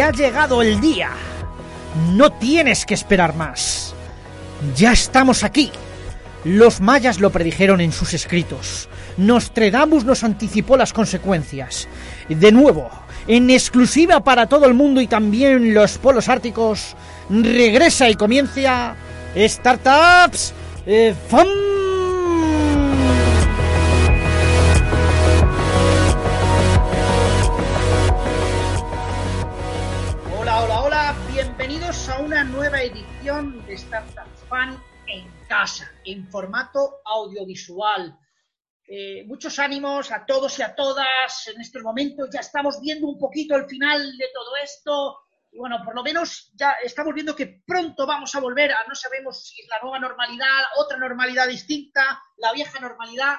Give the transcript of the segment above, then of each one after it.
ha llegado el día. No tienes que esperar más. Ya estamos aquí. Los mayas lo predijeron en sus escritos. Nostradamus nos anticipó las consecuencias. De nuevo, en exclusiva para todo el mundo y también los polos árticos, regresa y comienza Startups eh. De Startups Fun en casa, en formato audiovisual. Eh, muchos ánimos a todos y a todas en estos momentos. Ya estamos viendo un poquito el final de todo esto. Y bueno, por lo menos ya estamos viendo que pronto vamos a volver a, no sabemos si es la nueva normalidad, otra normalidad distinta, la vieja normalidad,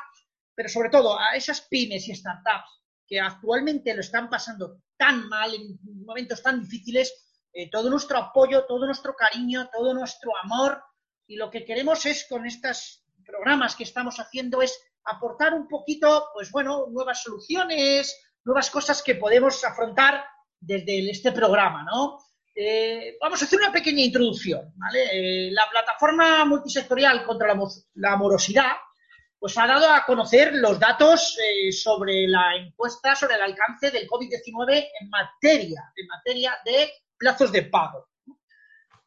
pero sobre todo a esas pymes y startups que actualmente lo están pasando tan mal, en momentos tan difíciles, eh, todo nuestro apoyo, todo nuestro cariño, todo nuestro amor. Y lo que queremos es, con estos programas que estamos haciendo, es aportar un poquito, pues bueno, nuevas soluciones, nuevas cosas que podemos afrontar desde este programa, ¿no? Eh, vamos a hacer una pequeña introducción, ¿vale? Eh, la plataforma multisectorial contra la, morosidad, pues ha dado a conocer los datos eh, sobre la encuesta sobre el alcance del COVID-19 en materia, en materia de plazos de pago.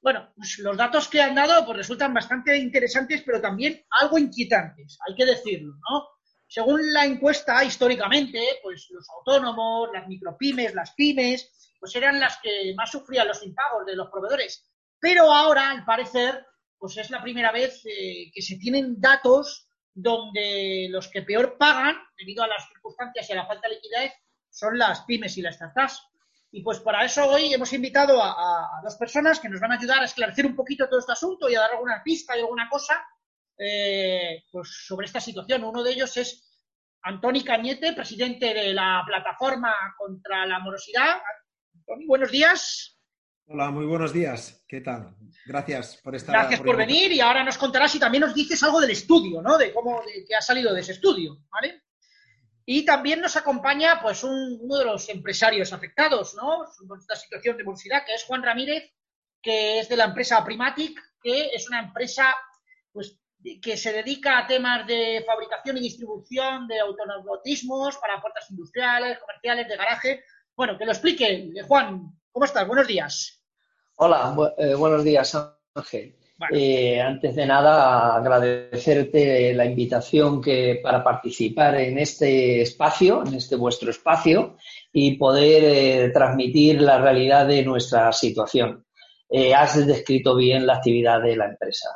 Bueno, pues los datos que han dado pues resultan bastante interesantes, pero también algo inquietantes, hay que decirlo, ¿no? Según la encuesta, históricamente, pues los autónomos, las micropymes, las pymes, pues eran las que más sufrían los impagos de los proveedores. Pero ahora, al parecer, pues es la primera vez eh, que se tienen datos donde los que peor pagan, debido a las circunstancias y a la falta de liquidez, son las pymes y las startups. Y pues para eso hoy hemos invitado a, a, dos personas que nos van a ayudar a esclarecer un poquito todo este asunto y a dar alguna pista y alguna cosa eh, pues sobre esta situación. Uno de ellos es Antoni Cañete, presidente de la plataforma contra la morosidad. Antoni, buenos días. Hola, muy buenos días. ¿Qué tal? Gracias por estar. Gracias por, por venir y ahora nos contarás y también nos dices algo del estudio, ¿no? De cómo de, que ha salido de ese estudio, ¿vale? Y también nos acompaña, pues, un, uno de los empresarios afectados, ¿no? Por esta situación de morosidad, que es Juan Ramírez, que es de la empresa Primatic, que es una empresa, pues, que se dedica a temas de fabricación y distribución de autonomotismos para puertas industriales, comerciales, de garaje. Bueno, que lo explique. Juan, ¿cómo estás? Buenos días. Hola, eh, buenos días, Ángel. Eh, antes de nada, agradecerte la invitación que, para participar en este espacio, en este vuestro espacio, y poder eh, transmitir la realidad de nuestra situación. Eh, has descrito bien la actividad de la empresa.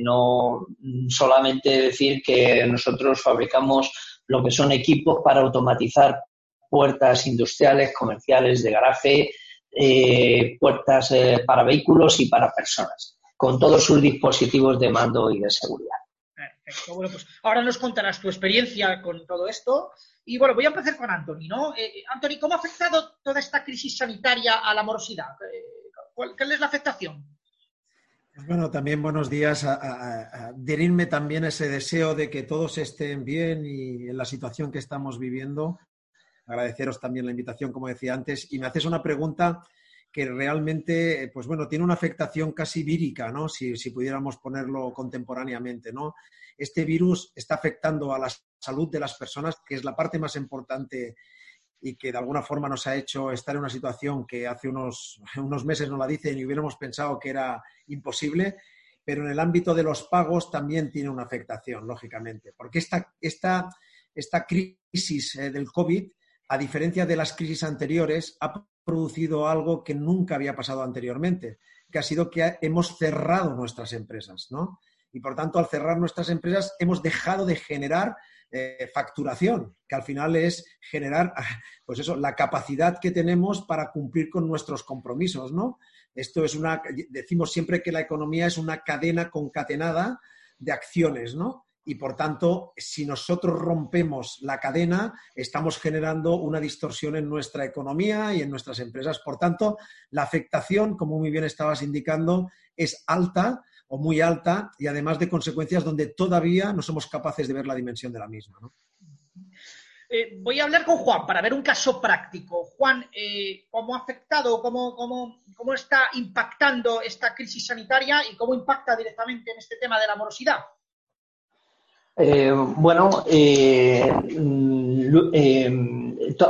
No solamente decir que nosotros fabricamos lo que son equipos para automatizar puertas industriales, comerciales, de garaje, puertas para vehículos y para personas con todos sus dispositivos de mando y de seguridad. Perfecto. Bueno, pues ahora nos contarás tu experiencia con todo esto. Y bueno, voy a empezar con Anthony, ¿no? Eh, Anthony, ¿cómo ha afectado toda esta crisis sanitaria a la morosidad? ¿Cuál, ¿Cuál es la afectación? Pues bueno, también buenos días. A, a, a adherirme también a ese deseo de que todos estén bien y en la situación que estamos viviendo. Agradeceros también la invitación, como decía antes. Y me haces una pregunta que realmente, pues bueno, tiene una afectación casi vírica, ¿no? Si, si, pudiéramos ponerlo contemporáneamente, ¿no? Este virus está afectando a la salud de las personas, que es la parte más importante y que de alguna forma nos ha hecho estar en una situación que hace unos, unos meses nos la dicen y hubiéramos pensado que era imposible, pero en el ámbito de los pagos también tiene una afectación, lógicamente, porque esta, esta, esta crisis eh, del COVID, a diferencia de las crisis anteriores, ha producido algo que nunca había pasado anteriormente, que ha sido que hemos cerrado nuestras empresas, ¿no? Y por tanto, al cerrar nuestras empresas, hemos dejado de generar eh, facturación, que al final es generar, pues eso, la capacidad que tenemos para cumplir con nuestros compromisos, ¿no? Esto es una, decimos siempre que la economía es una cadena concatenada de acciones, ¿no? Y por tanto, si nosotros rompemos la cadena, estamos generando una distorsión en nuestra economía y en nuestras empresas. Por tanto, la afectación, como muy bien estabas indicando, es alta o muy alta y además de consecuencias donde todavía no somos capaces de ver la dimensión de la misma. Eh, voy a hablar con Juan para ver un caso práctico. Juan, eh, ¿cómo ha afectado, cómo, cómo, está impactando esta crisis sanitaria y cómo impacta directamente en este tema de la morosidad? Eh, bueno, mm,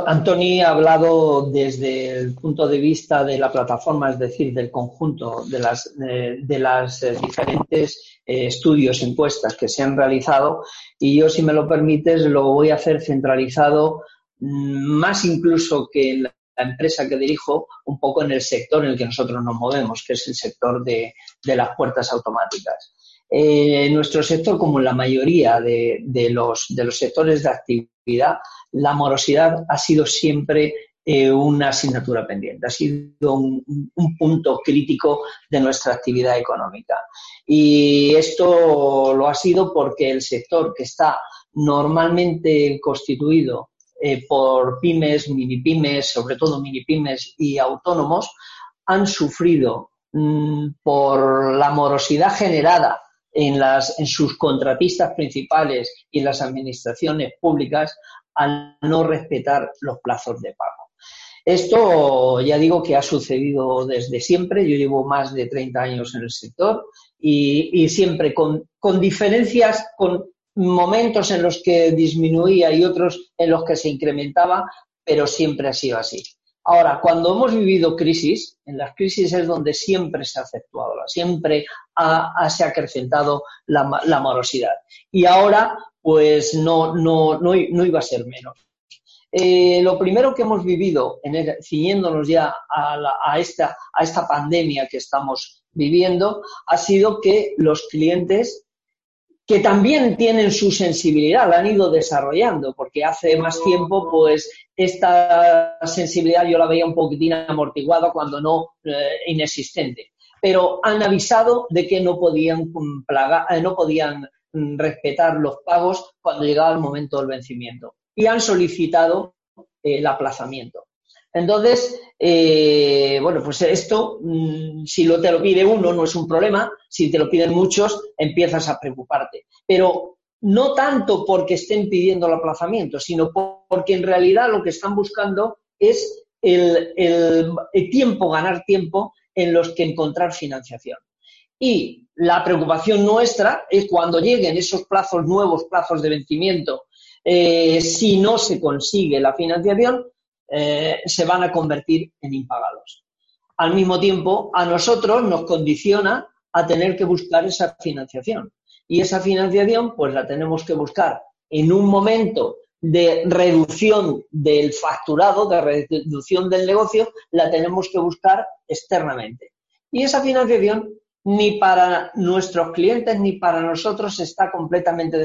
Antoni ha hablado desde el punto de vista de la plataforma, es decir, del conjunto de las, de las diferentes eh, estudios, encuestas que se han realizado y yo, si me lo permites, lo voy a hacer centralizado mm, más incluso que en la empresa que dirijo, un poco en el sector en el que nosotros nos movemos, que es el sector de, las puertas automáticas. Eh, nuestro sector, como en la mayoría de, los, de los sectores de actividad, la morosidad ha sido siempre eh, una asignatura pendiente, ha sido un, punto crítico de nuestra actividad económica. Y esto lo ha sido porque el sector que está normalmente constituido eh, por pymes, mini pymes, sobre todo mini pymes y autónomos, han sufrido mm, por la morosidad generada en, las, en sus contratistas principales y en las administraciones públicas al no respetar los plazos de pago. Esto ya digo que ha sucedido desde siempre. Yo llevo más de 30 años en el sector y, siempre con, diferencias, con momentos en los que disminuía y otros en los que se incrementaba, pero siempre ha sido así. Ahora, cuando hemos vivido crisis, en las crisis es donde siempre se ha acentuado, siempre se ha acrecentado la, morosidad. Y ahora, pues no, no, no iba a ser menos. Eh, lo primero que hemos vivido, en ciñéndonos ya a, esta, a esta pandemia que estamos viviendo, ha sido que los clientes que también tienen su sensibilidad, la han ido desarrollando, porque hace más tiempo, pues, esta sensibilidad yo la veía un poquitín amortiguada, cuando no eh, inexistente. Pero han avisado de que no podían, eh, no podían mm, respetar los pagos cuando llegaba el momento del vencimiento y han solicitado eh, el aplazamiento. Entonces, eh, bueno, pues esto, mm, si lo te lo pide uno, no es un problema. Si te lo piden muchos, empiezas a preocuparte. Pero no tanto porque estén pidiendo el aplazamiento, sino porque en realidad lo que están buscando es el, tiempo, ganar tiempo en los que encontrar financiación. Y la preocupación nuestra es cuando lleguen esos plazos nuevos, plazos de vencimiento, eh, si no se consigue la financiación, eh, se van a convertir en impagados. Al mismo tiempo, a nosotros nos condiciona a tener que buscar esa financiación. Y esa financiación, pues la tenemos que buscar en un momento de reducción del facturado, de reducción del negocio, la tenemos que buscar externamente. Y esa financiación ni para nuestros clientes ni para nosotros está completamente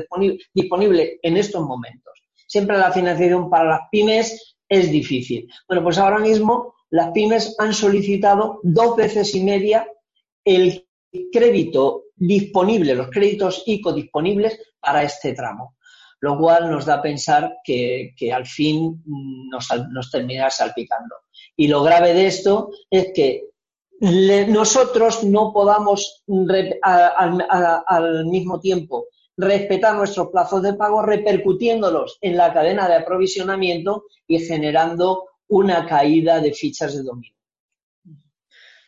disponible, en estos momentos. Siempre la financiación para las pymes es difícil. Bueno, pues ahora mismo las pymes han solicitado dos veces y media el crédito disponible, los créditos ICO disponibles para este tramo, lo cual nos da a pensar que, al fin nos, nos terminará salpicando. Y lo grave de esto es que nosotros no podamos al mismo tiempo respetar nuestros plazos de pago, repercutiéndolos en la cadena de aprovisionamiento y generando una caída de fichas de dominio.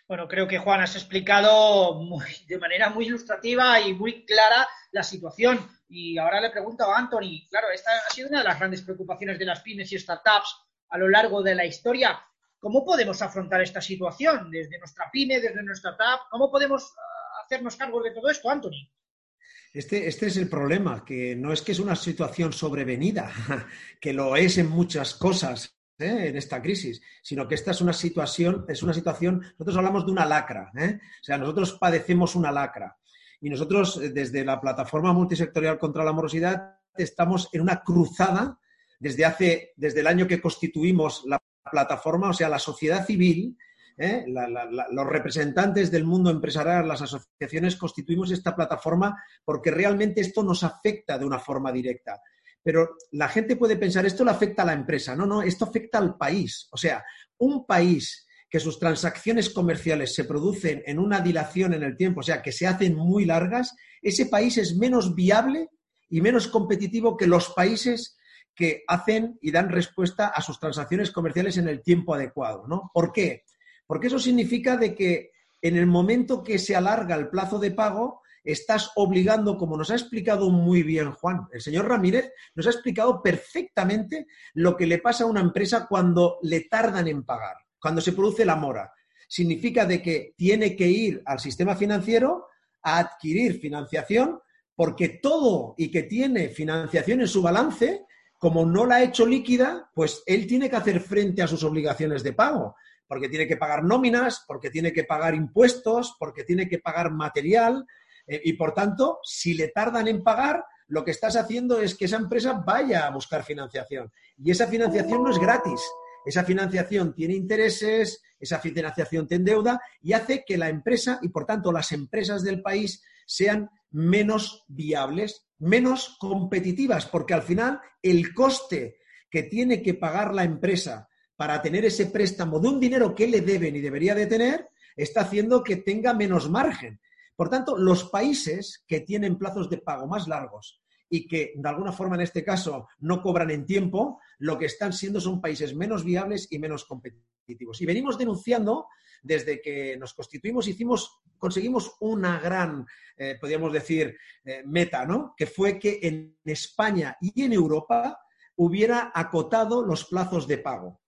Bueno, creo que Juan has explicado de manera muy ilustrativa y muy clara la situación. Y ahora le pregunto a Anthony, claro, esta ha sido una de las grandes preocupaciones de las pymes y startups a lo largo de la historia. ¿Cómo podemos afrontar esta situación desde nuestra pyme, desde nuestra startup? ¿Cómo podemos ah, hacernos cargo de todo esto, Anthony? Este, este, es el problema, que no es que es una situación sobrevenida, que lo es en muchas cosas ¿eh? en esta crisis, sino que esta es una situación, es una situación, nosotros hablamos de una lacra, ¿eh? o sea, nosotros padecemos una lacra. Y nosotros, eh, desde la plataforma multisectorial contra la morosidad, estamos en una cruzada desde hace, desde el año que constituimos la plataforma, o sea, la sociedad civil, ¿eh? los representantes del mundo empresarial, las asociaciones, constituimos esta plataforma porque realmente esto nos afecta de una forma directa. Pero la gente puede pensar, esto le afecta a la empresa. No, no, esto afecta al país. O sea, un país que sus transacciones comerciales se producen en una dilación en el tiempo, o sea, que se hacen muy largas, ese país es menos viable y menos competitivo que los países que hacen y dan respuesta a sus transacciones comerciales en el tiempo adecuado, ¿no? ¿Por qué? Porque eso significa de que en el momento que se alarga el plazo de pago, estás obligando, como nos ha explicado muy bien Juan, el señor Ramírez nos ha explicado perfectamente lo que le pasa a una empresa cuando le tardan en pagar, cuando se produce la mora. Significa de que tiene que ir al sistema financiero a adquirir financiación porque todo y que tiene financiación en su balance, como no la ha hecho líquida, pues él tiene que hacer frente a sus obligaciones de pago, porque tiene que pagar nóminas, porque tiene que pagar impuestos, porque tiene que pagar material, eh, y por tanto, si le tardan en pagar, lo que estás haciendo es que esa empresa vaya a buscar financiación. Y esa financiación no es gratis. Esa financiación tiene intereses, esa financiación tiene deuda y hace que la empresa y por tanto las empresas del país sean menos viables, menos competitivas, porque al final el coste que tiene que pagar la empresa para tener ese préstamo de un dinero que le deben y debería de tener, está haciendo que tenga menos margen. Por tanto, los países que tienen plazos de pago más largos y que de alguna forma en este caso no cobran en tiempo, lo que están siendo son países menos viables y menos competitivos. Y venimos denunciando desde que nos constituimos, hicimos, conseguimos una gran, eh, podríamos decir, eh, meta, ¿no? Que fue que en España y en Europa hubiera acotado los plazos de pago.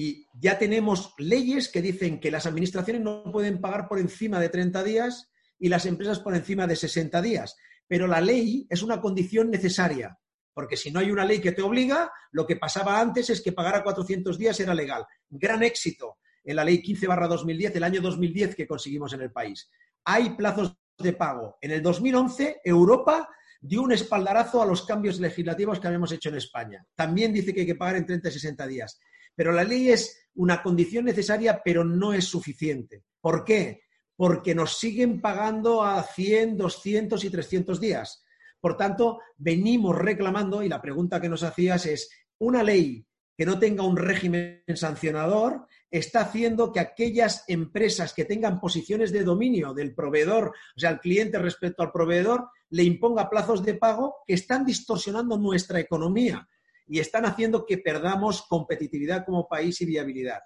Y ya tenemos leyes que dicen que las administraciones no pueden pagar por encima de 30 días y las empresas por encima de 60 días. Pero la ley es una condición necesaria, porque si no hay una ley que te obliga, lo que pasaba antes es que pagar a 400 días era legal. Gran éxito en la ley 15 2010, el año 2010 que conseguimos en el país. Hay plazos de pago. En el 2011, Europa dio un espaldarazo a los cambios legislativos que habíamos hecho en España. También dice que hay que pagar en 30 y 60 días. Pero la ley es una condición necesaria, pero no es suficiente. ¿Por qué? porque nos siguen pagando a 100, 200 y 300 días. Por tanto, venimos reclamando, y la pregunta que nos hacías es, una ley que no tenga un régimen sancionador está haciendo que aquellas empresas que tengan posiciones de dominio del proveedor, o sea, el cliente respecto al proveedor, le imponga plazos de pago que están distorsionando nuestra economía y están haciendo que perdamos competitividad como país y viabilidad.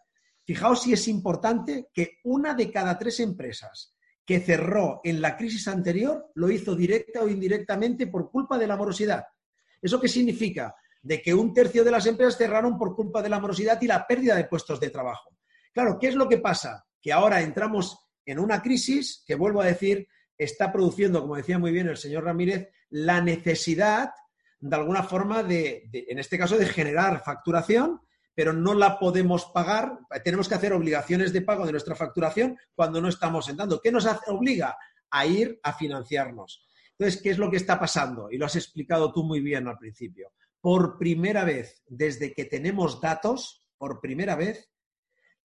Fijaos si es importante que una de cada tres empresas que cerró en la crisis anterior lo hizo directa o indirectamente por culpa de la morosidad. ¿Eso qué significa? De que un tercio de las empresas cerraron por culpa de la morosidad y la pérdida de puestos de trabajo. Claro, ¿qué es lo que pasa? Que ahora entramos en una crisis que, vuelvo a decir, está produciendo, como decía muy bien el señor Ramírez, la necesidad, de alguna forma, de, en este caso, de generar facturación pero no la podemos pagar, tenemos que hacer obligaciones de pago de nuestra facturación cuando no estamos entrando. ¿Qué nos obliga? A ir a financiarnos. Entonces, ¿qué es lo que está pasando? Y lo has explicado tú muy bien al principio. Por primera vez, desde que tenemos datos, por primera vez,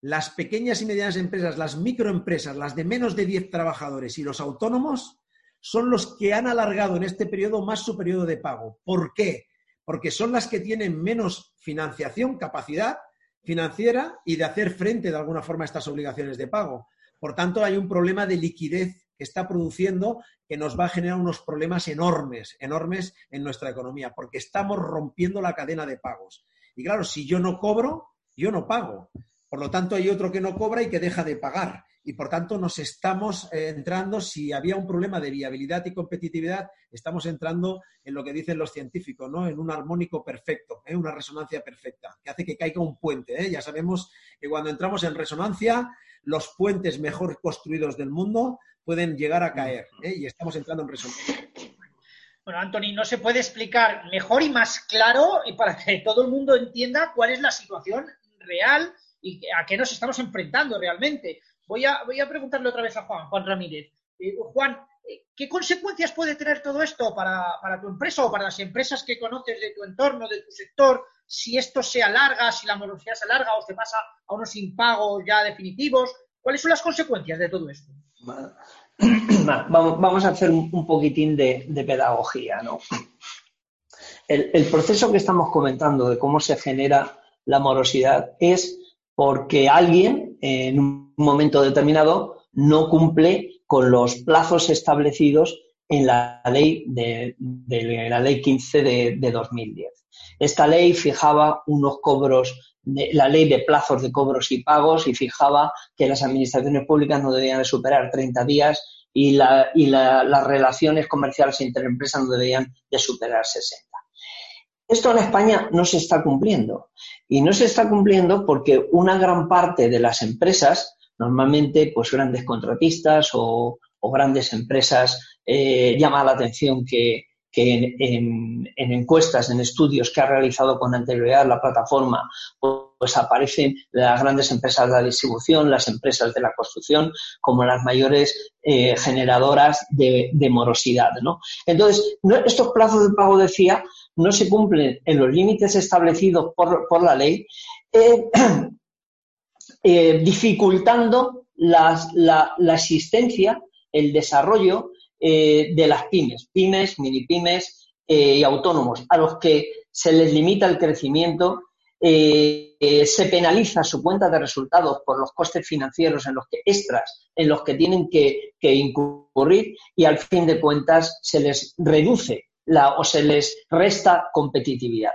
las pequeñas y medianas empresas, las microempresas, las de menos de 10 trabajadores y los autónomos son los que han alargado en este periodo más su periodo de pago. ¿Por qué? porque son las que tienen menos financiación, capacidad financiera y de hacer frente de alguna forma a estas obligaciones de pago. Por tanto, hay un problema de liquidez que está produciendo que nos va a generar unos problemas enormes, enormes en nuestra economía, porque estamos rompiendo la cadena de pagos. Y claro, si yo no cobro, yo no pago. Por lo tanto, hay otro que no cobra y que deja de pagar y por tanto nos estamos eh, entrando, si había un problema de viabilidad y competitividad, estamos entrando en lo que dicen los científicos, ¿no? En un armónico perfecto, ¿eh? una resonancia perfecta, que hace que caiga un puente. ¿eh? Ya sabemos que cuando entramos en resonancia, los puentes mejor construidos del mundo pueden llegar a caer y estamos entrando en resonancia. Bueno, Anthony, no se puede explicar mejor y más claro y para que todo el mundo entienda cuál es la situación real y a qué nos estamos enfrentando realmente. Voy a, preguntarle otra vez a Juan, Juan Ramírez. Eh, Juan, eh, ¿qué consecuencias puede tener todo esto para, tu empresa o para las empresas que conoces de tu entorno, de tu sector, si esto se alarga, si la morosidad se alarga o se pasa a unos impagos ya definitivos? ¿Cuáles son las consecuencias de todo esto? Vamos a hacer un poquitín de, pedagogía, ¿no? El, el, proceso que estamos comentando de cómo se genera la morosidad es porque alguien en un momento determinado no cumple con los plazos establecidos en la ley de, la ley 15 de, 2010. Esta ley fijaba unos cobros, la ley de plazos de cobros y pagos y fijaba que las administraciones públicas no debían de superar 30 días y, las relaciones comerciales entre empresas no debían de superar 60. Esto en España no se está cumpliendo. Y no se está cumpliendo porque una gran parte de las empresas, normalmente pues grandes contratistas o, grandes empresas, eh, llama la atención que, en, encuestas, en estudios que ha realizado con anterioridad la plataforma, pues aparecen las grandes empresas de la distribución, las empresas de la construcción, como las mayores eh, generadoras de, morosidad. ¿no? Entonces, estos plazos de pago, decía, no se cumplen en los límites establecidos por, la ley, eh, eh, dificultando la, existencia, el desarrollo eh, de las pymes, pymes, mini pymes y autónomos, a los que se les limita el crecimiento, se penaliza su cuenta de resultados por los costes financieros en los que extras, en los que tienen que incurrir y al fin de cuentas se les reduce o se les resta competitividad.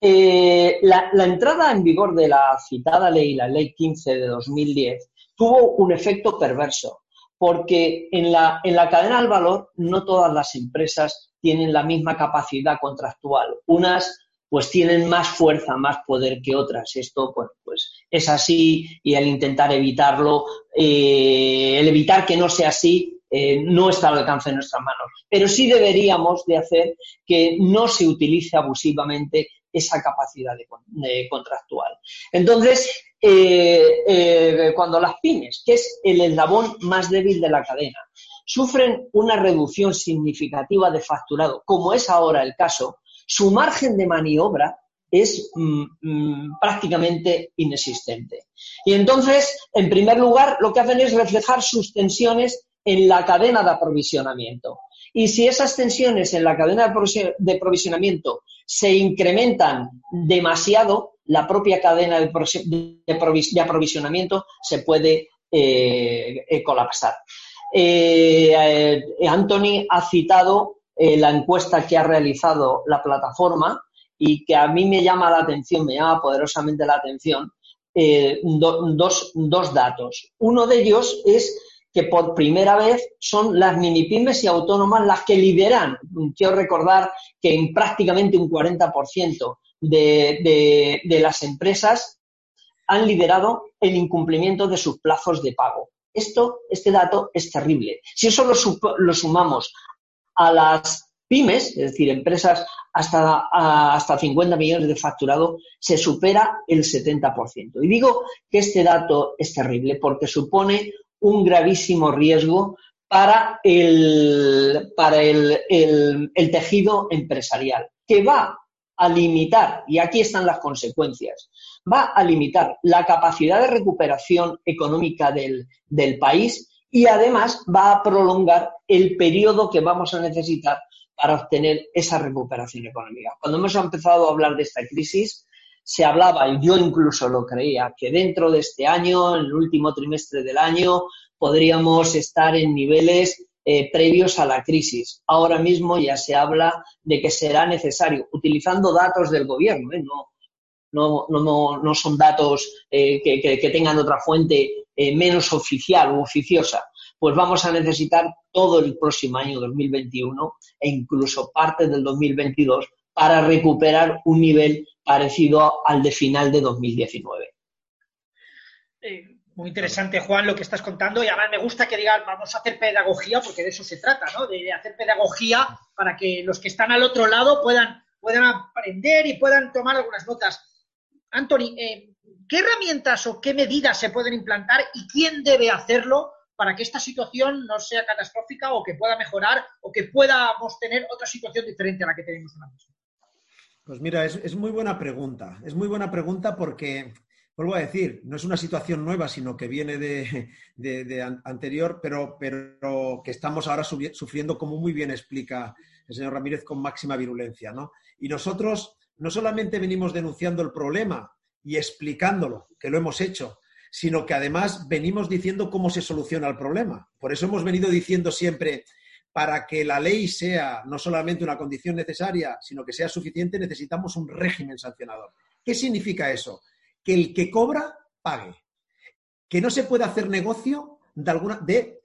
Eh, la, entrada en vigor de la citada ley, la ley 15 de 2010, tuvo un efecto perverso, porque en la, en la cadena del valor no todas las empresas tienen la misma capacidad contractual. Unas pues tienen más fuerza, más poder que otras. Esto pues, pues es así y el intentar evitarlo, eh, el evitar que no sea así, eh, no está al alcance de nuestras manos. Pero sí deberíamos de hacer que no se utilice abusivamente esa capacidad de, contractual. Entonces, eh, eh, cuando las pymes, que es el eslabón más débil de la cadena, sufren una reducción significativa de facturado, como es ahora el caso, su margen de maniobra es mm, mm, prácticamente inexistente. Y entonces, en primer lugar, lo que hacen es reflejar sus tensiones en la cadena de aprovisionamiento. Y si esas tensiones en la cadena de aprovisionamiento se incrementan demasiado, la propia cadena de aprovisionamiento se puede eh, eh, colapsar. Eh, Anthony ha citado la encuesta que ha realizado la plataforma y que a mí me llama la atención, me llama poderosamente la atención, dos datos. Uno de ellos es que por primera vez son las mini pymes y autónomas las que lideran. Quiero recordar que en prácticamente un 40% de, de, las empresas han liderado el incumplimiento de sus plazos de pago. Esto, este dato es terrible. Si eso lo, lo sumamos a las pymes, es decir, empresas hasta, hasta 50 millones de facturado, se supera el 70%. Y digo que este dato es terrible porque supone un gravísimo riesgo para el, para el, tejido empresarial, que va a limitar, y aquí están las consecuencias, va a limitar la capacidad de recuperación económica del, del, país y además va a prolongar el periodo que vamos a necesitar para obtener esa recuperación económica. Cuando hemos empezado a hablar de esta crisis, se hablaba, y yo incluso lo creía, que dentro de este año, en el último trimestre del año, podríamos estar en niveles eh, previos a la crisis. Ahora mismo ya se habla de que será necesario, utilizando datos del gobierno, ¿eh? no, no, son datos eh, que, tengan otra fuente menos oficial u oficiosa, pues vamos a necesitar todo el próximo año 2021 e incluso parte del 2022 para recuperar un nivel parecido al de final de 2019. muy interesante, Juan, lo que estás contando. Y además me gusta que digas, vamos a hacer pedagogía, porque de eso se trata, ¿no? De hacer pedagogía para que los que están al otro lado puedan, puedan aprender y puedan tomar algunas notas. Anthony, eh, ¿qué herramientas o qué medidas se pueden implantar y quién debe hacerlo para que esta situación no sea catastrófica o que pueda mejorar o que podamos tener otra situación diferente a la que tenemos ahora mismo? Pues mira, es, muy buena pregunta. Es muy buena pregunta porque, vuelvo a decir, no es una situación nueva, sino que viene de, anterior, pero, pero, que estamos ahora sufriendo, como muy bien explica el señor Ramírez, con máxima virulencia. ¿no? Y nosotros no solamente venimos denunciando el problema y explicándolo, que lo hemos hecho, sino que además venimos diciendo cómo se soluciona el problema. Por eso hemos venido diciendo siempre, para que la ley sea no solamente una condición necesaria, sino que sea suficiente, necesitamos un régimen sancionador. ¿Qué significa eso? Que el que cobra pague. Que no se puede hacer negocio de alguna, de,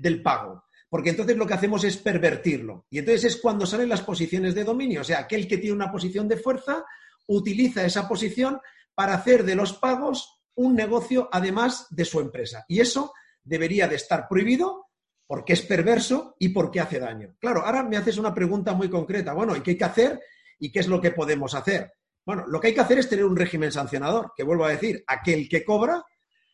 del pago. Porque entonces lo que hacemos es pervertirlo. Y entonces es cuando salen las posiciones de dominio. O sea, aquel que tiene una posición de fuerza utiliza esa posición para hacer de los pagos un negocio además de su empresa. Y eso debería de estar prohibido porque es perverso y porque hace daño. Claro, ahora me haces una pregunta muy concreta. Bueno, ¿y qué hay que hacer y qué es lo que podemos hacer? Bueno, lo que hay que hacer es tener un régimen sancionador, que vuelvo a decir, aquel que cobra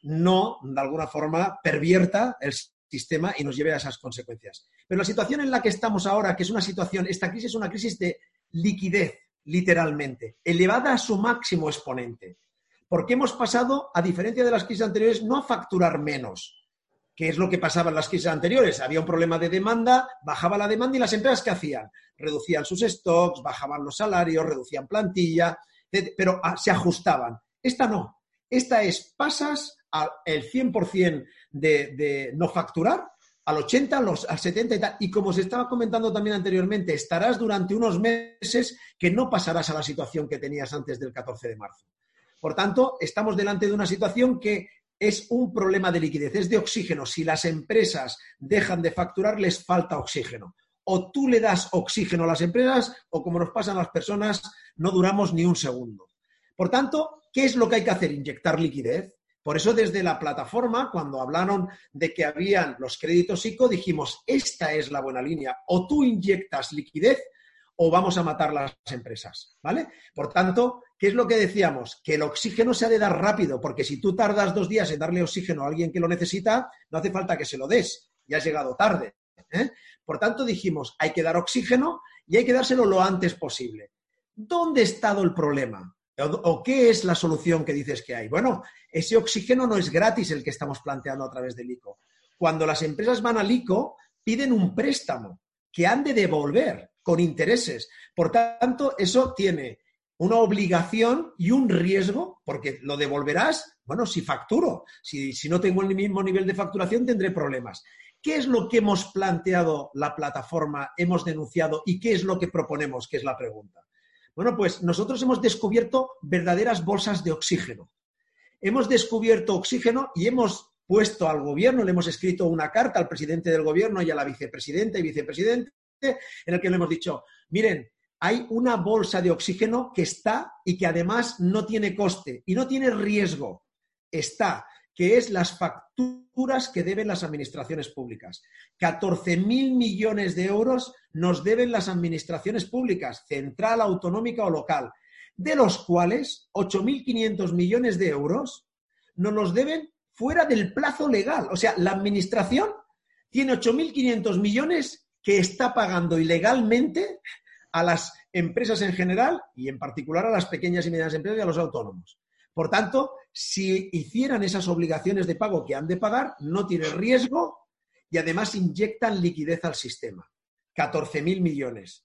no, de alguna forma, pervierta el sistema y nos lleve a esas consecuencias. Pero la situación en la que estamos ahora, que es una situación, esta crisis es una crisis de liquidez, literalmente, elevada a su máximo exponente. Porque hemos pasado, a diferencia de las crisis anteriores, no a facturar menos, que es lo que pasaba en las crisis anteriores. Había un problema de demanda, bajaba la demanda y las empresas ¿qué hacían? Reducían sus stocks, bajaban los salarios, reducían plantilla, pero ah, se ajustaban. Esta no. Esta es pasas al 100% de, de no facturar, al 80, al 70 y tal. Y como se estaba comentando también anteriormente, estarás durante unos meses que no pasarás a la situación que tenías antes del 14 de marzo. Por tanto, estamos delante de una situación que es un problema de liquidez, es de oxígeno. Si las empresas dejan de facturar, les falta oxígeno. O tú le das oxígeno a las empresas o como nos pasan las personas, no duramos ni un segundo. Por tanto, ¿qué es lo que hay que hacer? Inyectar liquidez. Por eso desde la plataforma, cuando hablaron de que habían los créditos ICO, dijimos, esta es la buena línea. O tú inyectas liquidez o vamos a matar las empresas, ¿vale? Por tanto, ¿qué es lo que decíamos? Que el oxígeno se ha de dar rápido, porque si tú tardas dos días en darle oxígeno a alguien que lo necesita, no hace falta que se lo des, ya has llegado tarde. ¿eh? Por tanto, dijimos, hay que dar oxígeno y hay que dárselo lo antes posible. ¿Dónde ha estado el problema? ¿O, qué es la solución que dices que hay? Bueno, ese oxígeno no es gratis el que estamos planteando a través del ICO. Cuando las empresas van al ICO, piden un préstamo que han de devolver con intereses. Por tanto, eso tiene una obligación y un riesgo, porque lo devolverás, bueno, si facturo, si, si, no tengo el mismo nivel de facturación, tendré problemas. ¿Qué es lo que hemos planteado la plataforma, hemos denunciado y qué es lo que proponemos, que es la pregunta? Bueno, pues nosotros hemos descubierto verdaderas bolsas de oxígeno. Hemos descubierto oxígeno y hemos puesto al gobierno, le hemos escrito una carta al presidente del gobierno y a la vicepresidenta y vicepresidente en el que le hemos dicho, miren, hay una bolsa de oxígeno que está y que además no tiene coste y no tiene riesgo. Está, que es las facturas que deben las administraciones públicas. 14.000 millones de euros nos deben las administraciones públicas, central, autonómica o local, de los cuales 8.500 millones de euros nos los deben fuera del plazo legal. O sea, la administración tiene 8.500 millones que está pagando ilegalmente a las empresas en general y en particular a las pequeñas y medianas empresas y a los autónomos. Por tanto, si hicieran esas obligaciones de pago que han de pagar, no tiene riesgo y además inyectan liquidez al sistema. 14.000 millones.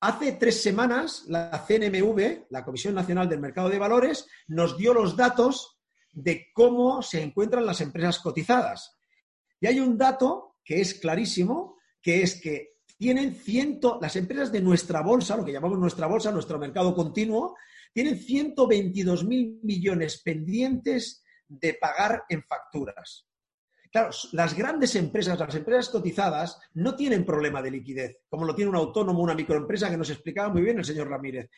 Hace tres semanas, la CNMV, la Comisión Nacional del Mercado de Valores, nos dio los datos de cómo se encuentran las empresas cotizadas. Y hay un dato que es clarísimo, que es que tienen ciento, las empresas de nuestra bolsa, lo que llamamos nuestra bolsa, nuestro mercado continuo, tienen 122 mil millones pendientes de pagar en facturas. Claro, las grandes empresas, las empresas cotizadas, no tienen problema de liquidez, como lo tiene un autónomo, una microempresa que nos explicaba muy bien el señor Ramírez.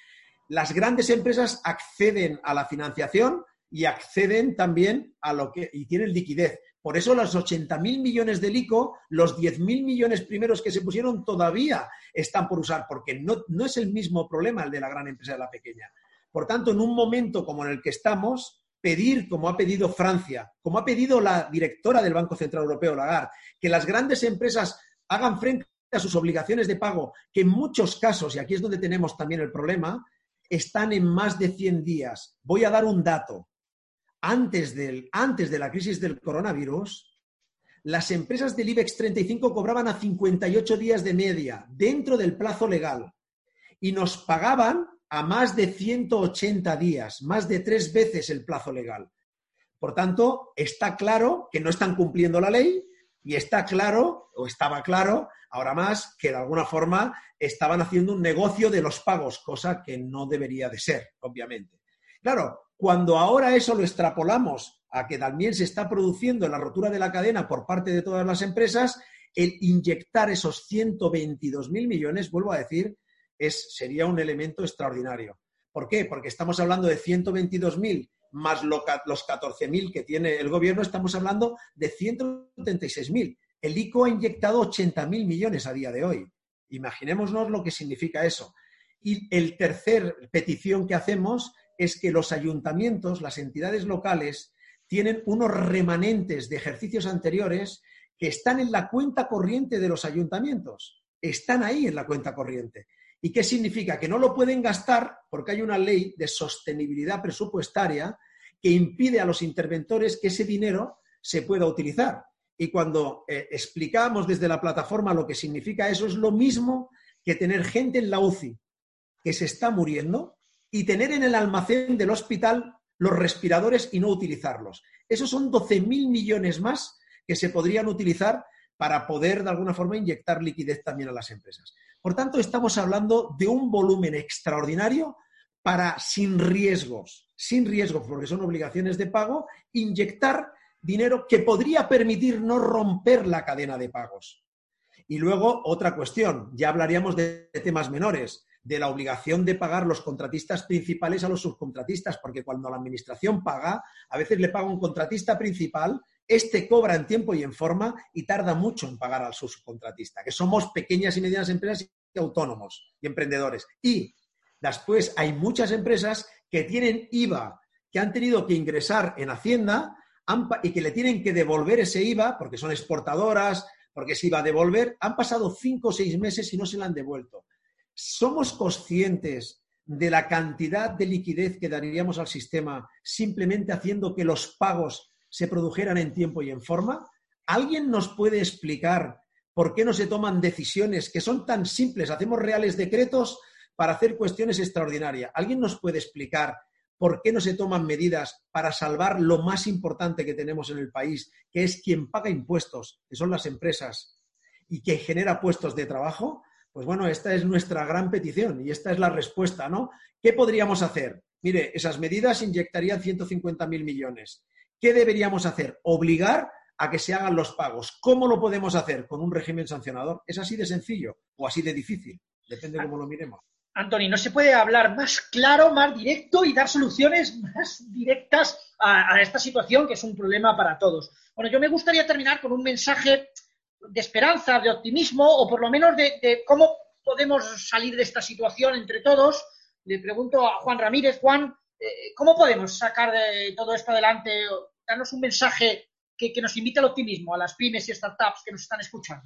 Las grandes empresas acceden a la financiación y acceden también a lo que y tienen liquidez. Por eso los 80.000 millones del ICO, los 10.000 millones primeros que se pusieron todavía están por usar, porque no, no es el mismo problema el de la gran empresa de la pequeña. Por tanto, en un momento como en el que estamos, pedir, como ha pedido Francia, como ha pedido la directora del Banco Central Europeo, Lagarde, que las grandes empresas hagan frente a sus obligaciones de pago, que en muchos casos, y aquí es donde tenemos también el problema, están en más de 100 días. Voy a dar un dato. Antes, del, antes de la crisis del coronavirus, las empresas del IBEX 35 cobraban a 58 días de media dentro del plazo legal y nos pagaban a más de 180 días, más de tres veces el plazo legal. Por tanto, está claro que no están cumpliendo la ley Y está claro, o estaba claro, ahora más, que de alguna forma estaban haciendo un negocio de los pagos, cosa que no debería de ser, obviamente. Claro, cuando ahora eso lo extrapolamos a que también se está produciendo la rotura de la cadena por parte de todas las empresas, el inyectar esos 122.000 millones, vuelvo a decir, es, sería un elemento extraordinario. ¿Por qué? Porque estamos hablando de 122.000 más los 14.000 que tiene el gobierno, estamos hablando de 176.000. El ICO ha inyectado 80.000 millones a día de hoy. Imaginémonos lo que significa eso. Y el tercer petición que hacemos es que los ayuntamientos, las entidades locales, tienen unos remanentes de ejercicios anteriores que están en la cuenta corriente de los ayuntamientos. Están ahí en la cuenta corriente. ¿Y qué significa? Que no lo pueden gastar porque hay una ley de sostenibilidad presupuestaria que impide a los interventores que ese dinero se pueda utilizar. Y cuando eh, explicamos desde la plataforma lo que significa eso, es lo mismo que tener gente en la UCI que se está muriendo y tener en el almacén del hospital los respiradores y no utilizarlos. Esos son 12.000 millones más que se podrían utilizar para poder, de alguna forma, inyectar liquidez también a las empresas. Por tanto, estamos hablando de un volumen extraordinario para, sin riesgos, sin riesgos, porque son obligaciones de pago, inyectar dinero que podría permitir no romper la cadena de pagos. Y luego, otra cuestión, ya hablaríamos de temas menores, de la obligación de pagar los contratistas principales a los subcontratistas, porque cuando la administración paga, a veces le paga un contratista principal este cobra en tiempo y en forma y tarda mucho en pagar al subcontratista, que somos pequeñas y medianas empresas y autónomos y emprendedores. Y después hay muchas empresas que tienen IVA, que han tenido que ingresar en Hacienda y que le tienen que devolver ese IVA, porque son exportadoras, porque se iba a devolver, han pasado cinco o seis meses y no se la han devuelto. ¿Somos conscientes de la cantidad de liquidez que daríamos al sistema simplemente haciendo que los pagos se produjeran en tiempo y en forma? ¿Alguien nos puede explicar por qué no se toman decisiones que son tan simples? Hacemos reales decretos para hacer cuestiones extraordinarias. ¿Alguien nos puede explicar por qué no se toman medidas para salvar lo más importante que tenemos en el país, que es quien paga impuestos, que son las empresas, y que genera puestos de trabajo? Pues bueno, esta es nuestra gran petición y esta es la respuesta, ¿no? ¿Qué podríamos hacer? Mire, esas medidas inyectarían 150.000 millones. ¿Qué deberíamos hacer? Obligar a que se hagan los pagos. ¿Cómo lo podemos hacer? Con un régimen sancionador. ¿Es así de sencillo o así de difícil? Depende de cómo lo miremos. Anthony, no se puede hablar más claro, más directo y dar soluciones más directas a, esta situación que es un problema para todos. Bueno, yo me gustaría terminar con un mensaje de esperanza, de optimismo o por lo menos de cómo podemos salir de esta situación entre todos. Le pregunto a Juan Ramírez, Juan, eh, ¿cómo podemos sacar de todo esto adelante? Darnos un mensaje que, nos invite al optimismo a las pymes y startups que nos están escuchando.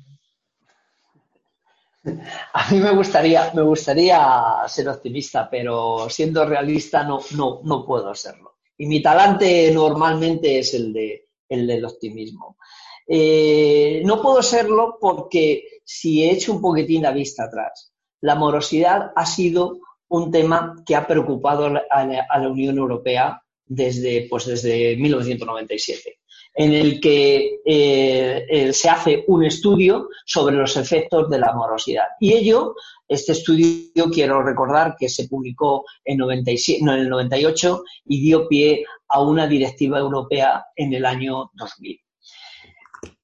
A mí me gustaría, me gustaría ser optimista, pero siendo realista no, no, no puedo serlo. Y mi talante normalmente es el, de, el del optimismo. Eh, no puedo serlo porque si he hecho un poquitín la vista atrás, la morosidad ha sido un tema que ha preocupado a la, Unión Europea desde, pues desde 1997, en el que eh, se hace un estudio sobre los efectos de la morosidad. Y ello, este estudio, quiero recordar que se publicó en, 97, en el 98 y dio pie a una directiva europea en el año 2000.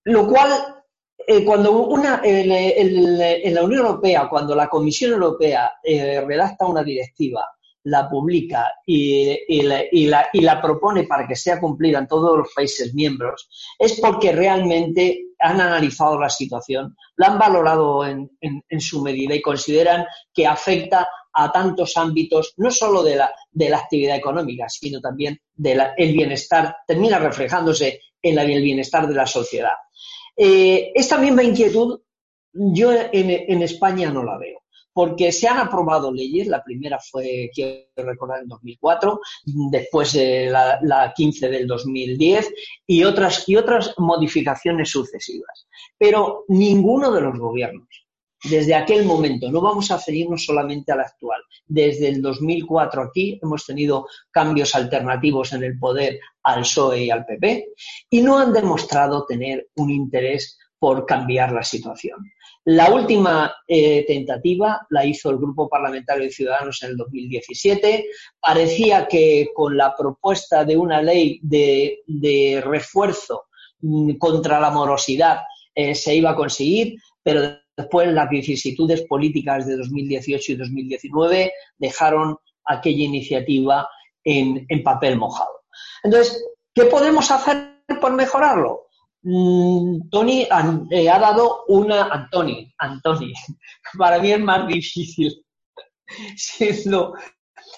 Lo cual eh, cuando una, en la Unión Europea, cuando la Comisión Europea eh, redacta una directiva, la publica y, la, propone para que sea cumplida en todos los países miembros, es porque realmente han analizado la situación, la han valorado en, su medida y consideran que afecta a tantos ámbitos, no solo de la, de la actividad económica, sino también del bienestar, termina reflejándose en el bienestar de la sociedad. Eh, esta misma inquietud yo en, España no la veo porque se han aprobado leyes, la primera fue, quiero recordar, en 2004, después la, la, 15 del 2010 y otras, y otras modificaciones sucesivas. Pero ninguno de los gobiernos desde aquel momento, no vamos a ceñirnos solamente al actual. Desde el 2004 aquí hemos tenido cambios alternativos en el poder al PSOE y al PP y no han demostrado tener un interés por cambiar la situación. La última eh, tentativa la hizo el Grupo Parlamentario de Ciudadanos en el 2017. Parecía que con la propuesta de una ley de, refuerzo mm, contra la morosidad eh, se iba a conseguir, pero después las vicisitudes políticas de 2018 y 2019 dejaron aquella iniciativa en, papel mojado. Entonces, ¿qué podemos hacer por mejorarlo? Mm, Tony eh, ha dado una, Antoni, Antoni, para mí es más difícil, siendo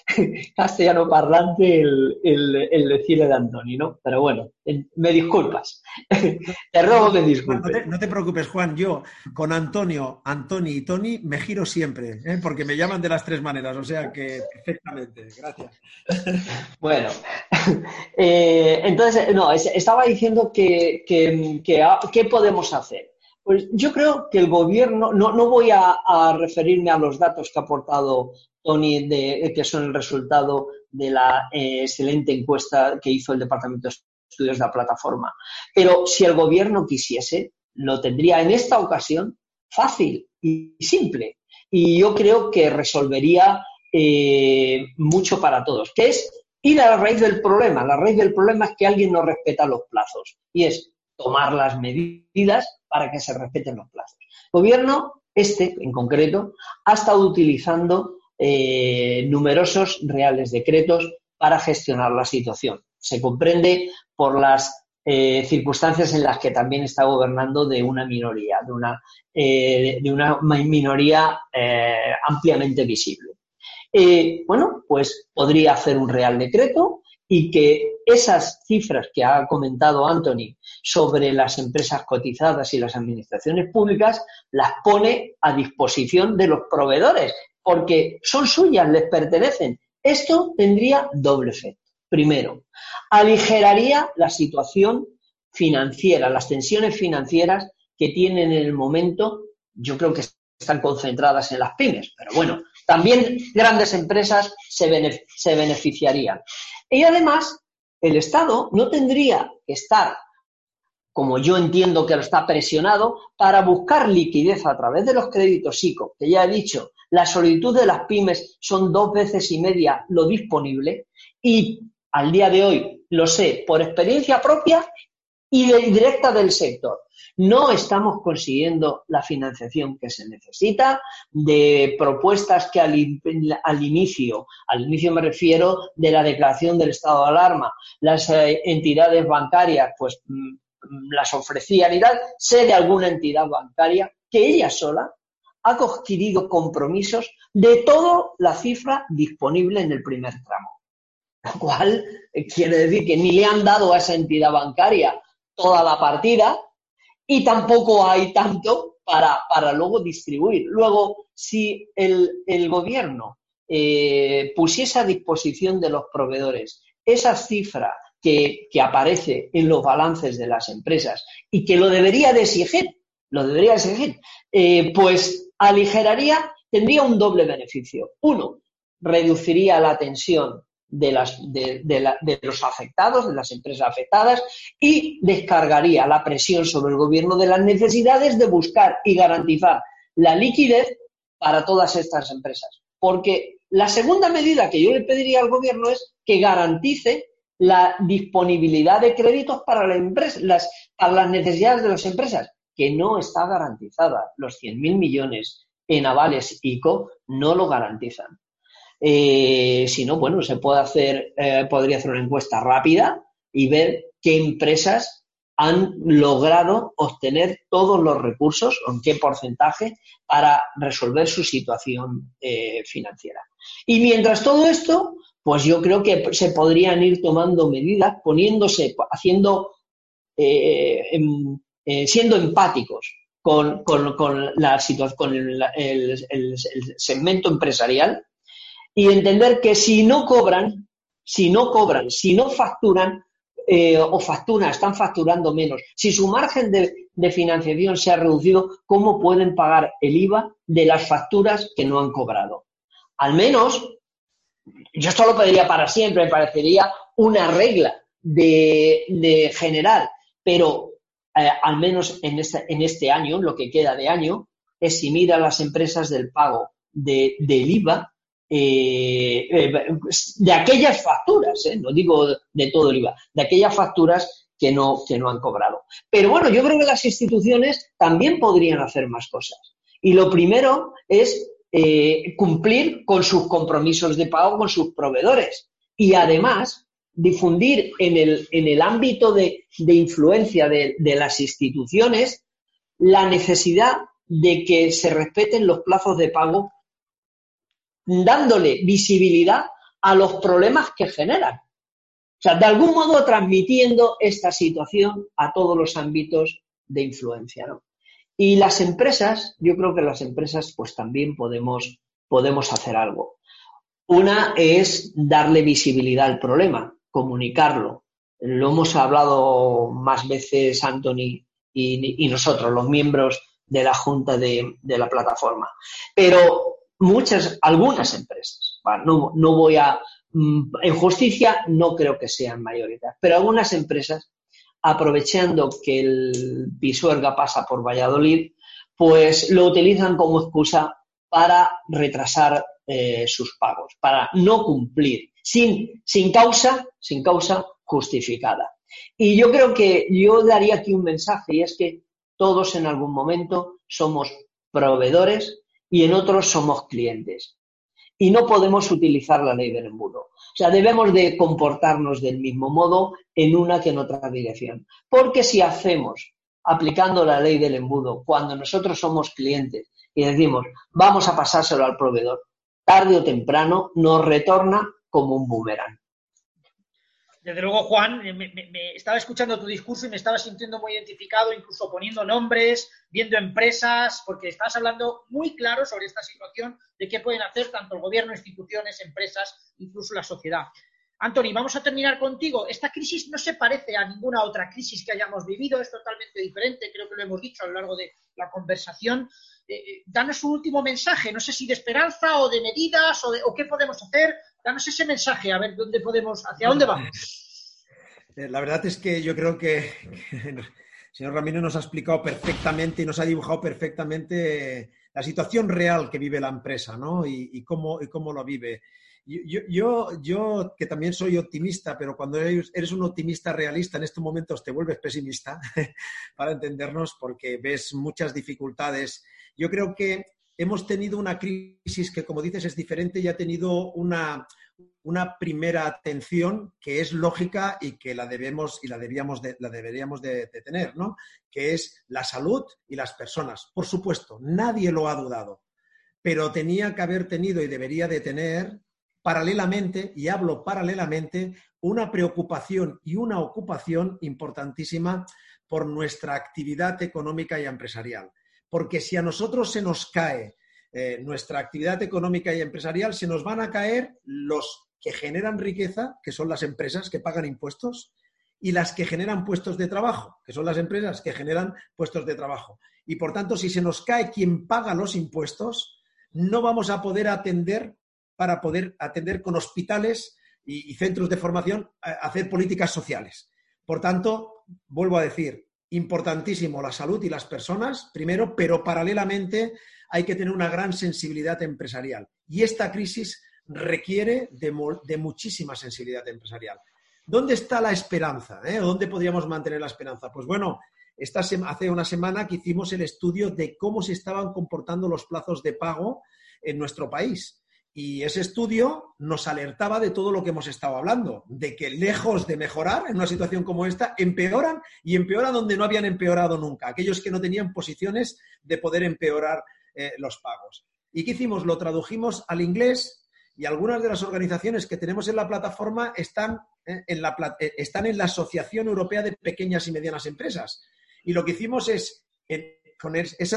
castellano parlante el, el, decirle de Antoni, ¿no? Pero bueno, me disculpas. te robo que disculpes. No te, preocupes, Juan. Yo con Antonio, Antoni y Tony me giro siempre, ¿eh? porque me llaman de las tres maneras, o sea que perfectamente. Gracias. bueno, eh, entonces, no, estaba diciendo que, que, ¿qué podemos hacer? Pues yo creo que el gobierno, no, no voy a, referirme a los datos que ha aportado Tony, de, que son el resultado de la eh, excelente encuesta que hizo el Departamento de Estudios de la plataforma. Pero si el gobierno quisiese, lo tendría en esta ocasión fácil y simple. Y yo creo que resolvería eh, mucho para todos, que es ir a la raíz del problema. La raíz del problema es que alguien no respeta los plazos y es tomar las medidas para que se respeten los plazos. El gobierno, este en concreto, ha estado utilizando eh, numerosos reales decretos para gestionar la situación. Se comprende por las eh, circunstancias en las que también está gobernando de una minoría, de una, eh, de una minoría ampliamente visible. bueno, pues podría hacer un real decreto y que esas cifras que ha comentado Anthony sobre las empresas cotizadas y las administraciones públicas las pone a disposición de los proveedores porque son suyas, les pertenecen. Esto tendría doble efecto. Primero, aligeraría la situación financiera, las tensiones financieras que tienen en el momento, yo creo que están concentradas en las pymes, pero bueno, también grandes empresas se, se beneficiarían. Y además, el Estado no tendría que estar como yo entiendo que lo está presionado, para buscar liquidez a través de los créditos ICO, que ya he dicho, la solicitud de las pymes son dos veces y media lo disponible y al día de hoy lo sé por experiencia propia y directa del sector. No estamos consiguiendo la financiación que se necesita de propuestas que al, inicio, al inicio me refiero de la declaración del estado de alarma, las eh, entidades bancarias pues mm, las ofrecían y tal, sé de alguna entidad bancaria que ella sola ha adquirido compromisos de toda la cifra disponible en el primer tramo. Lo cual eh, quiere decir que ni le han dado a esa entidad bancaria toda la partida y tampoco hay tanto para, para luego distribuir. Luego, si el, gobierno eh, pusiese a disposición de los proveedores esa cifra que, aparece en los balances de las empresas y que lo debería de exigir, lo debería exigir, eh, pues aligeraría, tendría un doble beneficio. Uno, reduciría la tensión de, las, de, de, los afectados, de las empresas afectadas, y descargaría la presión sobre el gobierno de las necesidades de buscar y garantizar la liquidez para todas estas empresas. Porque la segunda medida que yo le pediría al gobierno es que garantice la disponibilidad de créditos para, las, para las necesidades de las empresas, que no está garantizada. Los 100.000 millones en avales ICO no lo garantizan. Eh, si no, bueno, se puede hacer, eh, podría hacer una encuesta rápida y ver qué empresas han logrado obtener todos los recursos o en qué porcentaje para resolver su situación eh, financiera. Y mientras todo esto, pues yo creo que se podrían ir tomando medidas, poniéndose, haciendo, eh, em, eh, siendo empáticos con, la situación, con el, segmento empresarial y entender que si no cobran, si no cobran, si no facturan, eh, o facturan, están facturando menos, si su margen de, de financiación se ha reducido, ¿cómo pueden pagar el IVA de las facturas que no han cobrado? Al menos, yo esto lo pediría para siempre, me parecería una regla de, general, pero eh, al menos en este, en este año, lo que queda de año, eximir a las empresas del pago de, del IVA eh, eh, de aquellas facturas, no digo de todo el IVA, de aquellas facturas que no, que no han cobrado. Pero bueno, yo creo que las instituciones también podrían hacer más cosas. Y lo primero es cumplir con sus compromisos de pago con sus proveedores. Y además, difundir en el, en el ámbito de, influencia de, las instituciones la necesidad de que se respeten los plazos de pago, dándole visibilidad a los problemas que generan. O sea, de algún modo transmitiendo esta situación a todos los ámbitos de influencia. Y las empresas, yo creo que las empresas pues también podemos, podemos hacer algo. Una es darle visibilidad al problema comunicarlo. Lo hemos hablado más veces Anthony y, nosotros, los miembros de la junta de, la plataforma. Pero muchas, algunas empresas, no, no, voy a, mm, en justicia no creo que sean mayoritarias, pero algunas empresas, aprovechando que el Pisuerga pasa por Valladolid, pues lo utilizan como excusa para retrasar eh, sus pagos, para no cumplir sin, sin causa, sin causa justificada. Y yo creo que yo daría aquí un mensaje y es que todos en algún momento somos proveedores y en otros somos clientes. Y no podemos utilizar la ley del embudo. O sea, debemos de comportarnos del mismo modo en una que en otra dirección. Porque si hacemos aplicando la ley del embudo cuando nosotros somos clientes y decimos vamos a pasárselo al proveedor, tarde o temprano nos retorna como un boomerang. Desde luego, Juan, eh, me, estaba escuchando tu discurso y me estaba sintiendo muy identificado, incluso poniendo nombres, viendo empresas, porque estabas hablando muy claro sobre esta situación de qué pueden hacer tanto el gobierno, instituciones, empresas, incluso la sociedad. Anthony, vamos a terminar contigo. Esta crisis no se parece a ninguna otra crisis que hayamos vivido, es totalmente diferente, creo que lo hemos dicho a lo largo de la conversación. Eh, eh, danos un último mensaje, no sé si de esperanza o de medidas o, de, o qué podemos hacer danos ese mensaje, a ver dónde podemos, hacia dónde vamos. Eh, la verdad es que yo creo que, el señor Ramírez nos ha explicado perfectamente y nos ha dibujado perfectamente la situación real que vive la empresa, ¿no? Y, cómo, cómo lo vive. Yo, yo, que también soy optimista, pero cuando eres un optimista realista, en estos momentos te vuelves pesimista, para entendernos, porque ves muchas dificultades. Yo creo que hemos tenido una crisis que, como dices, es diferente y ha tenido una, primera atención que es lógica y que la debemos y la, debíamos la deberíamos de, tener, ¿no? Que es la salud y las personas. Por supuesto, nadie lo ha dudado, pero tenía que haber tenido y debería de tener paralelamente, y hablo paralelamente, una preocupación y una ocupación importantísima por nuestra actividad económica y empresarial porque si a nosotros se nos cae eh, nuestra actividad económica y empresarial, se nos van a caer los que generan riqueza, que son las empresas que pagan impuestos, y las que generan puestos de trabajo, que son las empresas que generan puestos de trabajo. Y por tanto, si se nos cae quien paga los impuestos, no vamos a poder atender para poder atender con hospitales y, y centros de formación, hacer políticas sociales. Por tanto, vuelvo a decir, importantísimo la salud y las personas, primero, pero paralelamente hay que tener una gran sensibilidad empresarial. Y esta crisis requiere de, muchísima sensibilidad empresarial. ¿Dónde está la esperanza? Eh? ¿Dónde podríamos mantener la esperanza? Pues bueno, esta hace una semana que hicimos el estudio de cómo se estaban comportando los plazos de pago en nuestro país. Y ese estudio nos alertaba de todo lo que hemos estado hablando, de que lejos de mejorar en una situación como esta, empeoran y empeoran donde no habían empeorado nunca, aquellos que no tenían posiciones de poder empeorar eh, los pagos. ¿Y qué hicimos? Lo tradujimos al inglés y algunas de las organizaciones que tenemos en la plataforma están, eh, en, la, eh, están en la Asociación Europea de Pequeñas y Medianas Empresas. Y lo que hicimos es, con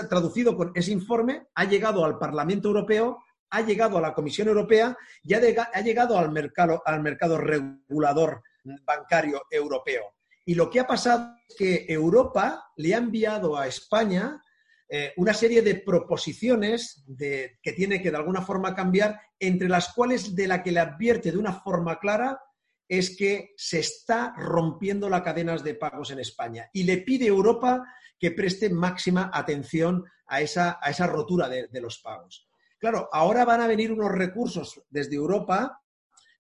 traducido con ese informe, ha llegado al Parlamento Europeo ha llegado a la Comisión Europea y ha, llegado al mercado, al mercado regulador bancario europeo. Y lo que ha pasado es que Europa le ha enviado a España eh, una serie de proposiciones que tiene que de alguna forma cambiar, entre las cuales de la que le advierte de una forma clara es que se está rompiendo las cadenas de pagos en España y le pide a Europa que preste máxima atención a esa, a esa rotura de, de los pagos. Claro, ahora van a venir unos recursos desde Europa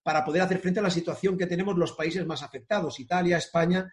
para poder hacer frente a la situación que tenemos los países más afectados, Italia, España.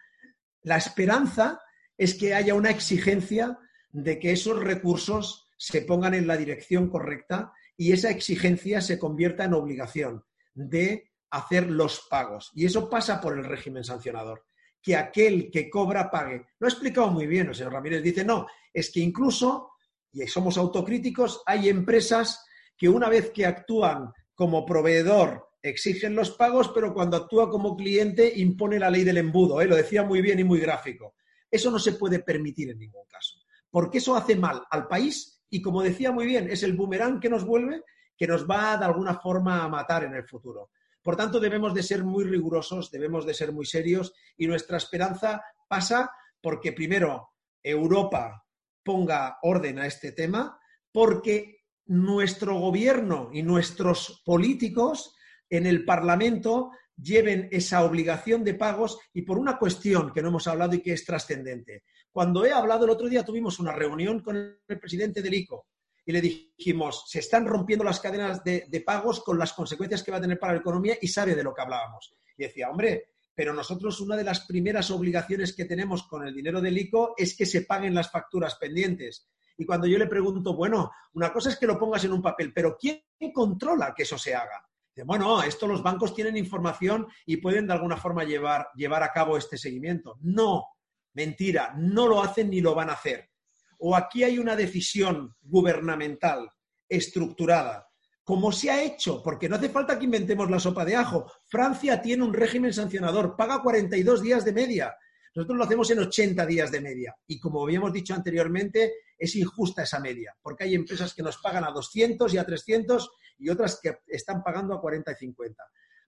La esperanza es que haya una exigencia de que esos recursos se pongan en la dirección correcta y esa exigencia se convierta en obligación de hacer los pagos. Y eso pasa por el régimen sancionador. Que aquel que cobra pague. Lo ha explicado muy bien el señor Ramírez. Dice, no, es que incluso, y somos autocríticos, hay empresas que una vez que actúan como proveedor exigen los pagos, pero cuando actúa como cliente impone la ley del embudo. ¿eh? Lo decía muy bien y muy gráfico. Eso no se puede permitir en ningún caso porque eso hace mal al país y, como decía muy bien, es el boomerang que nos vuelve que nos va de alguna forma a matar en el futuro. Por tanto, debemos de ser muy rigurosos, debemos de ser muy serios y nuestra esperanza pasa porque primero Europa ponga orden a este tema, porque nuestro gobierno y nuestros políticos en el Parlamento lleven esa obligación de pagos y por una cuestión que no hemos hablado y que es trascendente. Cuando he hablado el otro día, tuvimos una reunión con el presidente del ICO y le dijimos, se están rompiendo las cadenas de, pagos con las consecuencias que va a tener para la economía y sabe de lo que hablábamos. Y decía, hombre, pero nosotros una de las primeras obligaciones que tenemos con el dinero del ICO es que se paguen las facturas pendientes. Y cuando yo le pregunto, bueno, una cosa es que lo pongas en un papel, pero ¿quién controla que eso se haga? Bueno, esto los bancos tienen información y pueden de alguna forma llevar, llevar a cabo este seguimiento. No, Mentira, no lo hacen ni lo van a hacer. O aquí hay una decisión gubernamental estructurada, como se ha hecho, porque no hace falta que inventemos la sopa de ajo. Francia tiene un régimen sancionador, paga 42 días de media. Nosotros lo hacemos en 80 días de media. Y como habíamos dicho anteriormente, es injusta esa media, porque hay empresas que nos pagan a 200 y a 300 y otras que están pagando a 40 y 50.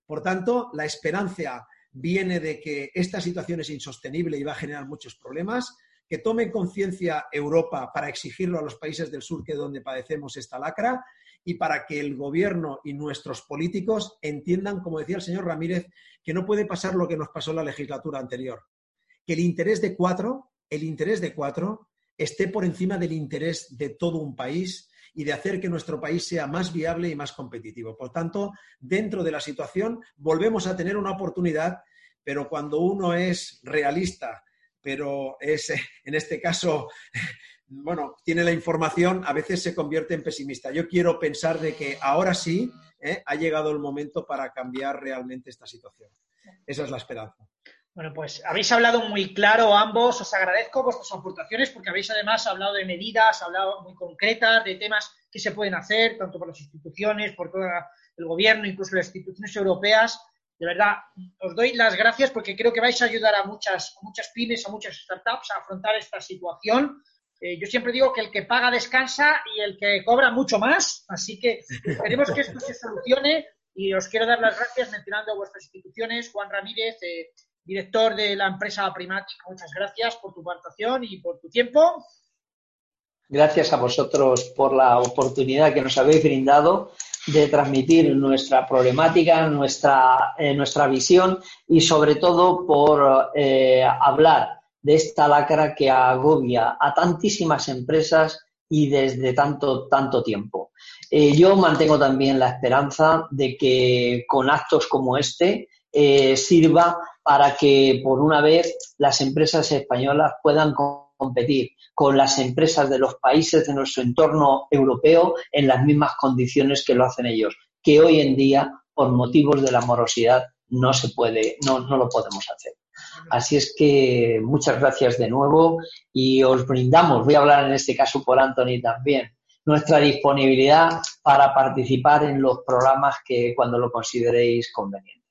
Por tanto, la esperanza viene de que esta situación es insostenible y va a generar muchos problemas, que tome conciencia Europa para exigirlo a los países del sur, que es donde padecemos esta lacra, y para que el gobierno y nuestros políticos entiendan, como decía el señor Ramírez, que no puede pasar lo que nos pasó en la legislatura anterior, que el interés de cuatro, el interés de cuatro, esté por encima del interés de todo un país y de hacer que nuestro país sea más viable y más competitivo. Por tanto, dentro de la situación volvemos a tener una oportunidad, pero cuando uno es realista, pero es, en este caso, bueno, tiene la información, a veces se convierte en pesimista. Yo quiero pensar de que ahora sí ¿eh? ha llegado el momento para cambiar realmente esta situación. Esa es la esperanza. Bueno, pues habéis hablado muy claro ambos, os agradezco vuestras aportaciones porque habéis además hablado de medidas, hablado muy concretas, de temas que se pueden hacer, tanto por las instituciones, por todo el gobierno, incluso las instituciones europeas. De verdad, os doy las gracias porque creo que vais a ayudar a muchas, muchas pymes, a muchas startups a afrontar esta situación. Eh, yo siempre digo que el que paga descansa y el que cobra mucho más, así que esperemos que esto se solucione y os quiero dar las gracias mencionando vuestras instituciones, Juan Ramírez, eh, director de la empresa Primatic, muchas gracias por tu participación y por tu tiempo. Gracias a vosotros por la oportunidad que nos habéis brindado de transmitir nuestra problemática, nuestra, eh, nuestra visión y sobre todo por hablar de esta lacra que agobia a tantísimas empresas y desde tanto, tanto tiempo. Eh, yo mantengo también la esperanza de que con actos como este sirva para que por una vez las empresas españolas puedan competir con las empresas de los países de nuestro entorno europeo en las mismas condiciones que lo hacen ellos, que hoy en día, por motivos de la morosidad, no se puede, no, no lo podemos hacer. Así es que muchas gracias de nuevo y os brindamos, voy a hablar en este caso por Anthony también, nuestra disponibilidad para participar en los programas que cuando lo consideréis conveniente.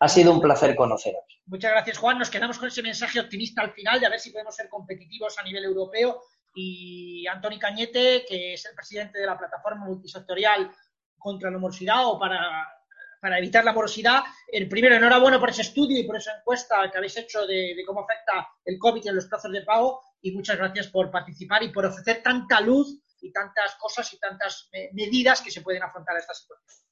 Ha sido un placer conoceros. Muchas gracias, Juan. Nos quedamos con ese mensaje optimista al final de a ver si podemos ser competitivos a nivel europeo. Y Antoni Cañete, que es el presidente de la plataforma multisectorial contra la morosidad o para para evitar la morosidad. El primero, enhorabuena por ese estudio y por esa encuesta que habéis hecho de, cómo afecta el COVID en los plazos de pago y muchas gracias por participar y por ofrecer tanta luz y tantas cosas y tantas eh, medidas que se pueden afrontar a esta situación.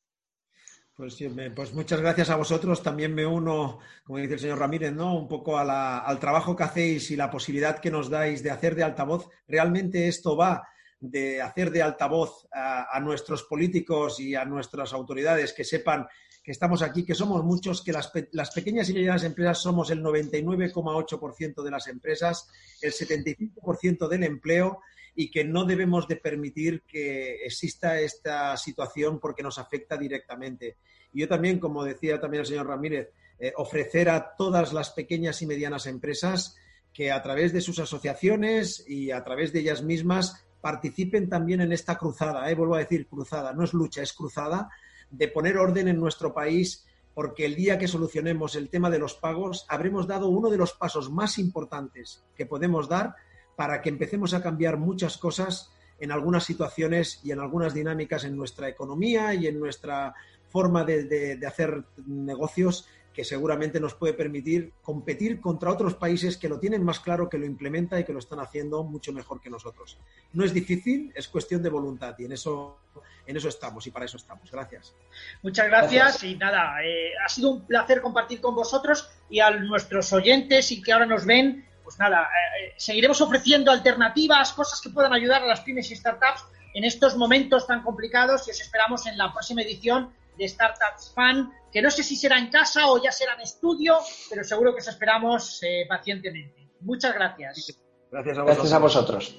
Pues, pues, muchas gracias a vosotros. También me uno, como dice el señor Ramírez, ¿no? un poco al trabajo que hacéis y la posibilidad que nos dais de hacer de altavoz. Realmente esto va de hacer de altavoz a, nuestros políticos y a nuestras autoridades que sepan que estamos aquí, que somos muchos, que las, las pequeñas y medianas empresas somos el 99,8% de las empresas, el 75% del empleo y que no debemos de permitir que exista esta situación porque nos afecta directamente. Y yo también, como decía también el señor Ramírez, eh, ofrecer a todas las pequeñas y medianas empresas que a través de sus asociaciones y a través de ellas mismas participen también en esta cruzada, eh, vuelvo a decir cruzada, no es lucha, es cruzada, de poner orden en nuestro país, porque el día que solucionemos el tema de los pagos, habremos dado uno de los pasos más importantes que podemos dar para que empecemos a cambiar muchas cosas en algunas situaciones y en algunas dinámicas en nuestra economía y en nuestra forma de, hacer negocios que seguramente nos puede permitir competir contra otros países que lo tienen más claro, que lo implementan y que lo están haciendo mucho mejor que nosotros. No es difícil, es cuestión de voluntad y en eso, en eso estamos y para eso estamos. Gracias. Muchas gracias, y nada, eh, ha sido un placer compartir con vosotros y a nuestros oyentes y que ahora nos ven pues nada, eh, eh, seguiremos ofreciendo alternativas, cosas que puedan ayudar a las pymes y startups en estos momentos tan complicados y os esperamos en la próxima edición de Startups Fan, que no sé si será en casa o ya será en estudio, pero seguro que os esperamos eh, pacientemente. Muchas gracias. Gracias a vosotros.